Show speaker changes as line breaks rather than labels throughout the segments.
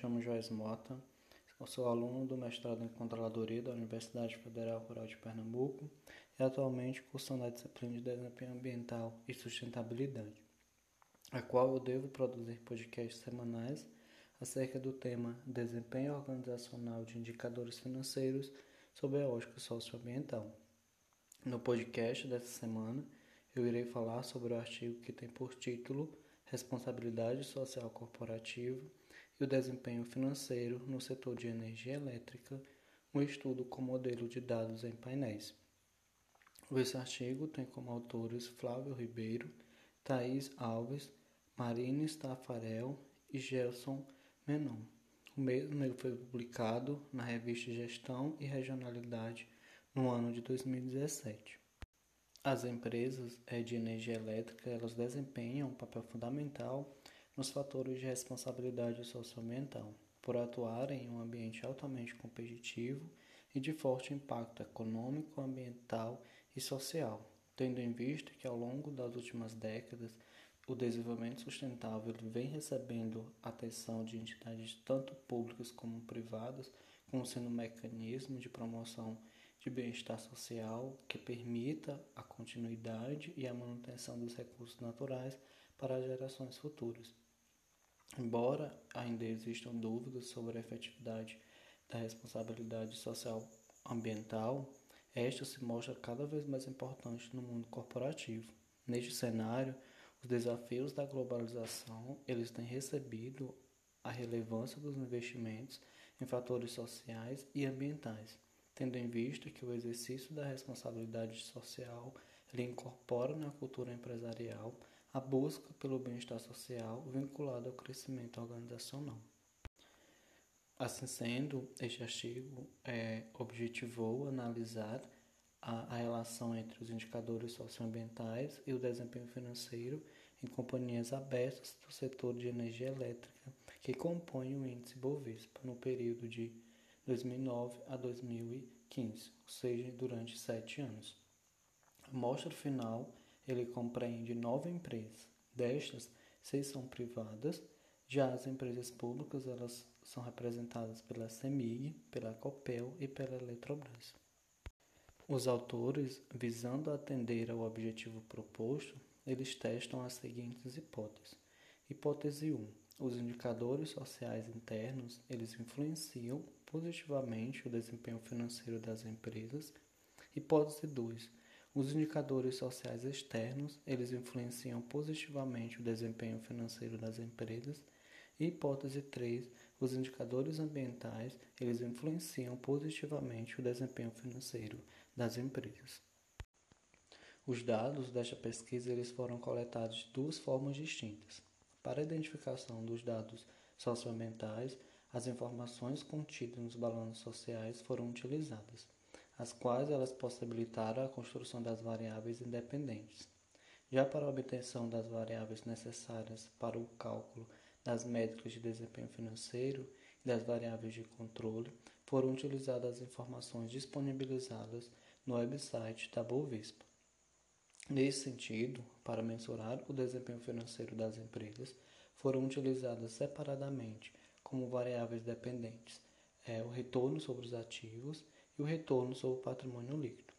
chamo Joás Mota, eu sou aluno do mestrado em Controladoria da Universidade Federal Rural de Pernambuco e atualmente cursando a disciplina de Desempenho Ambiental e Sustentabilidade, a qual eu devo produzir podcasts semanais acerca do tema Desempenho Organizacional de Indicadores Financeiros sob a ótica socioambiental. No podcast dessa semana, eu irei falar sobre o artigo que tem por título Responsabilidade Social Corporativa e o Desempenho Financeiro no Setor de Energia Elétrica, um estudo com modelo de dados em painéis. Esse artigo tem como autores Flávio Ribeiro, Thaís Alves, Marina Stafarel e Gelson Menon. O mesmo foi publicado na revista Gestão e Regionalidade no ano de 2017. As empresas eh, de energia elétrica elas desempenham um papel fundamental nos fatores de responsabilidade socioambiental, por atuarem em um ambiente altamente competitivo e de forte impacto econômico, ambiental e social, tendo em vista que ao longo das últimas décadas o desenvolvimento sustentável vem recebendo atenção de entidades tanto públicas como privadas, como sendo um mecanismo de promoção de bem-estar social que permita a continuidade e a manutenção dos recursos naturais para gerações futuras. Embora ainda existam dúvidas sobre a efetividade da responsabilidade social ambiental, esta se mostra cada vez mais importante no mundo corporativo. Neste cenário, os desafios da globalização, eles têm recebido a relevância dos investimentos em fatores sociais e ambientais tendo em vista que o exercício da responsabilidade social ele incorpora na cultura empresarial a busca pelo bem-estar social vinculado ao crescimento organizacional. Assim sendo, este artigo é, objetivou analisar a, a relação entre os indicadores socioambientais e o desempenho financeiro em companhias abertas do setor de energia elétrica que compõem o índice Bovespa no período de 2009 a 2015, ou seja, durante sete anos. A mostra final ele compreende nove empresas. Destas, seis são privadas. Já as empresas públicas elas são representadas pela CEMIG, pela Copel e pela Eletrobras. Os autores, visando atender ao objetivo proposto, eles testam as seguintes hipóteses. Hipótese 1. Os indicadores sociais internos, eles influenciam positivamente o desempenho financeiro das empresas. Hipótese 2. Os indicadores sociais externos, eles influenciam positivamente o desempenho financeiro das empresas. E hipótese 3. Os indicadores ambientais, eles influenciam positivamente o desempenho financeiro das empresas. Os dados desta pesquisa eles foram coletados de duas formas distintas. Para a identificação dos dados socioambientais, as informações contidas nos balanços sociais foram utilizadas, as quais elas possibilitaram a construção das variáveis independentes. Já para a obtenção das variáveis necessárias para o cálculo das métricas de desempenho financeiro e das variáveis de controle, foram utilizadas as informações disponibilizadas no website da Bovespa. Nesse sentido, para mensurar o desempenho financeiro das empresas, foram utilizadas separadamente como variáveis dependentes é o retorno sobre os ativos e o retorno sobre o patrimônio líquido.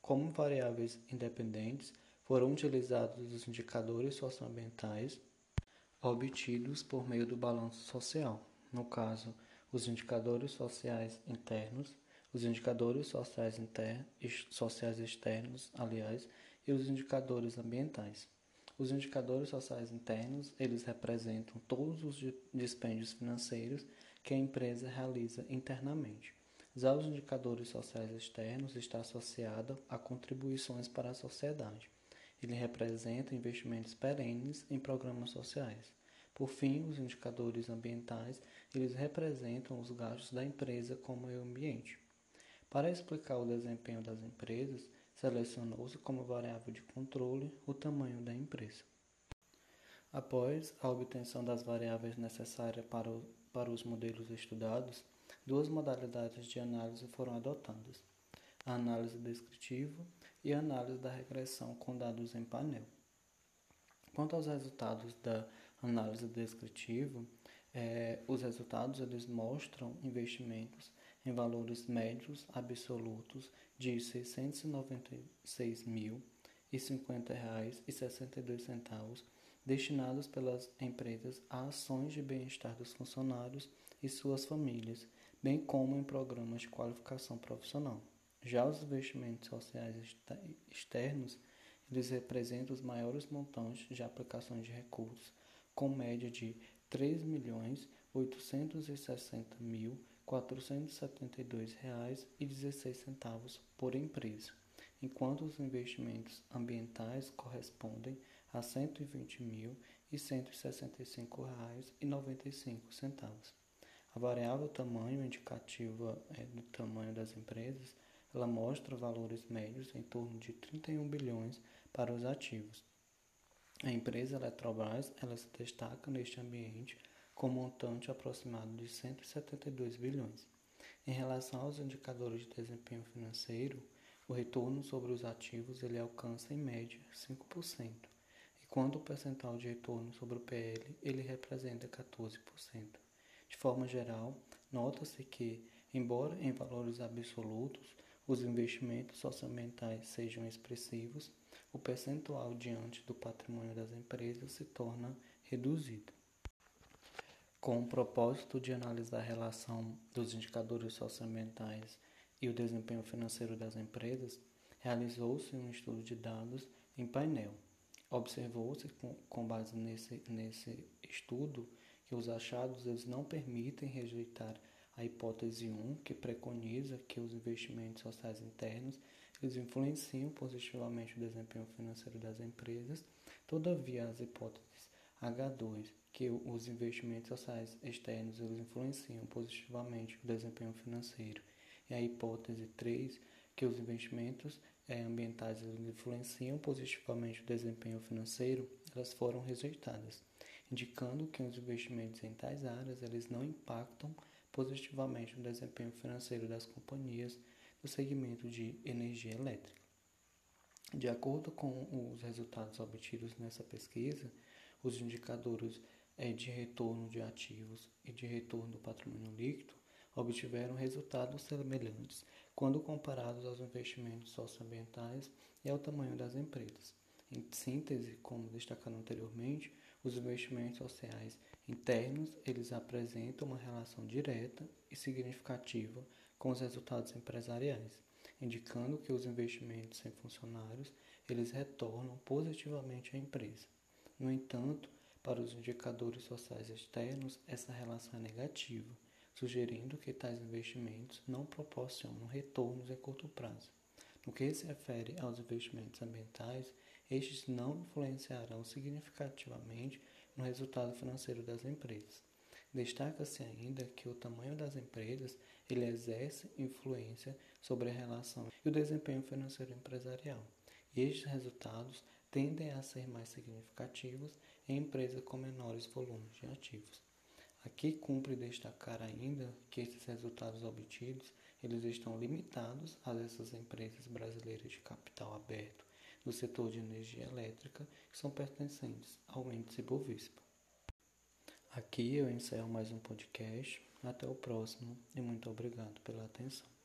Como variáveis independentes, foram utilizados os indicadores socioambientais obtidos por meio do balanço social, no caso, os indicadores sociais internos, os indicadores sociais, sociais externos, aliás, e os indicadores ambientais. Os indicadores sociais internos, eles representam todos os dispêndios financeiros que a empresa realiza internamente. Já os indicadores sociais externos está associado a contribuições para a sociedade. Ele representa investimentos perenes em programas sociais. Por fim, os indicadores ambientais, eles representam os gastos da empresa com o meio ambiente. Para explicar o desempenho das empresas, selecionou-se como variável de controle o tamanho da empresa. Após a obtenção das variáveis necessárias para, o, para os modelos estudados, duas modalidades de análise foram adotadas: a análise descritiva e a análise da regressão com dados em painel. Quanto aos resultados da análise descritiva, É, os resultados eles mostram investimentos em valores médios absolutos de R$ 696.050,62 destinados pelas empresas a ações de bem-estar dos funcionários e suas famílias, bem como em programas de qualificação profissional. Já os investimentos sociais externos, eles representam os maiores montantes de aplicações de recursos, com média de R$ 3.860.472,16 por empresa, enquanto os investimentos ambientais correspondem a R$ 120.165,95. A variável tamanho indicativa é, do tamanho das empresas ela mostra valores médios em torno de 31 bilhões para os ativos. A empresa Eletrobras ela se destaca neste ambiente com montante aproximado de 172 bilhões. Em relação aos indicadores de desempenho financeiro, o retorno sobre os ativos ele alcança em média 5%, enquanto o percentual de retorno sobre o PL ele representa 14%. De forma geral, nota-se que, embora em valores absolutos os investimentos socioambientais sejam expressivos, o percentual diante do patrimônio das empresas se torna reduzido. Com o propósito de analisar a relação dos indicadores socioambientais e o desempenho financeiro das empresas, realizou-se um estudo de dados em painel. Observou-se, com base nesse, nesse estudo, que os achados eles não permitem rejeitar a hipótese 1, que preconiza que os investimentos sociais internos eles influenciam positivamente o desempenho financeiro das empresas, todavia as hipóteses H2, que os investimentos sociais externos eles influenciam positivamente o desempenho financeiro, e a hipótese 3, que os investimentos é, ambientais eles influenciam positivamente o desempenho financeiro, elas foram rejeitadas, indicando que os investimentos em tais áreas eles não impactam positivamente no desempenho financeiro das companhias do segmento de energia elétrica. De acordo com os resultados obtidos nessa pesquisa, os indicadores eh, de retorno de ativos e de retorno do patrimônio líquido obtiveram resultados semelhantes quando comparados aos investimentos socioambientais e ao tamanho das empresas. Em síntese, como destacado anteriormente, os investimentos sociais internos, eles apresentam uma relação direta e significativa com os resultados empresariais, indicando que os investimentos em funcionários, eles retornam positivamente à empresa. No entanto, para os indicadores sociais externos, essa relação é negativa, sugerindo que tais investimentos não proporcionam retornos em curto prazo. No que se refere aos investimentos ambientais, estes não influenciarão significativamente no resultado financeiro das empresas. Destaca-se ainda que o tamanho das empresas ele exerce influência sobre a relação e o desempenho financeiro empresarial. E estes resultados tendem a ser mais significativos em empresas com menores volumes de ativos. Aqui cumpre destacar ainda que esses resultados obtidos eles estão limitados a essas empresas brasileiras de capital aberto do setor de energia elétrica que são pertencentes ao índice Bovespa. Aqui eu encerro mais um podcast. Até o próximo e muito obrigado pela atenção.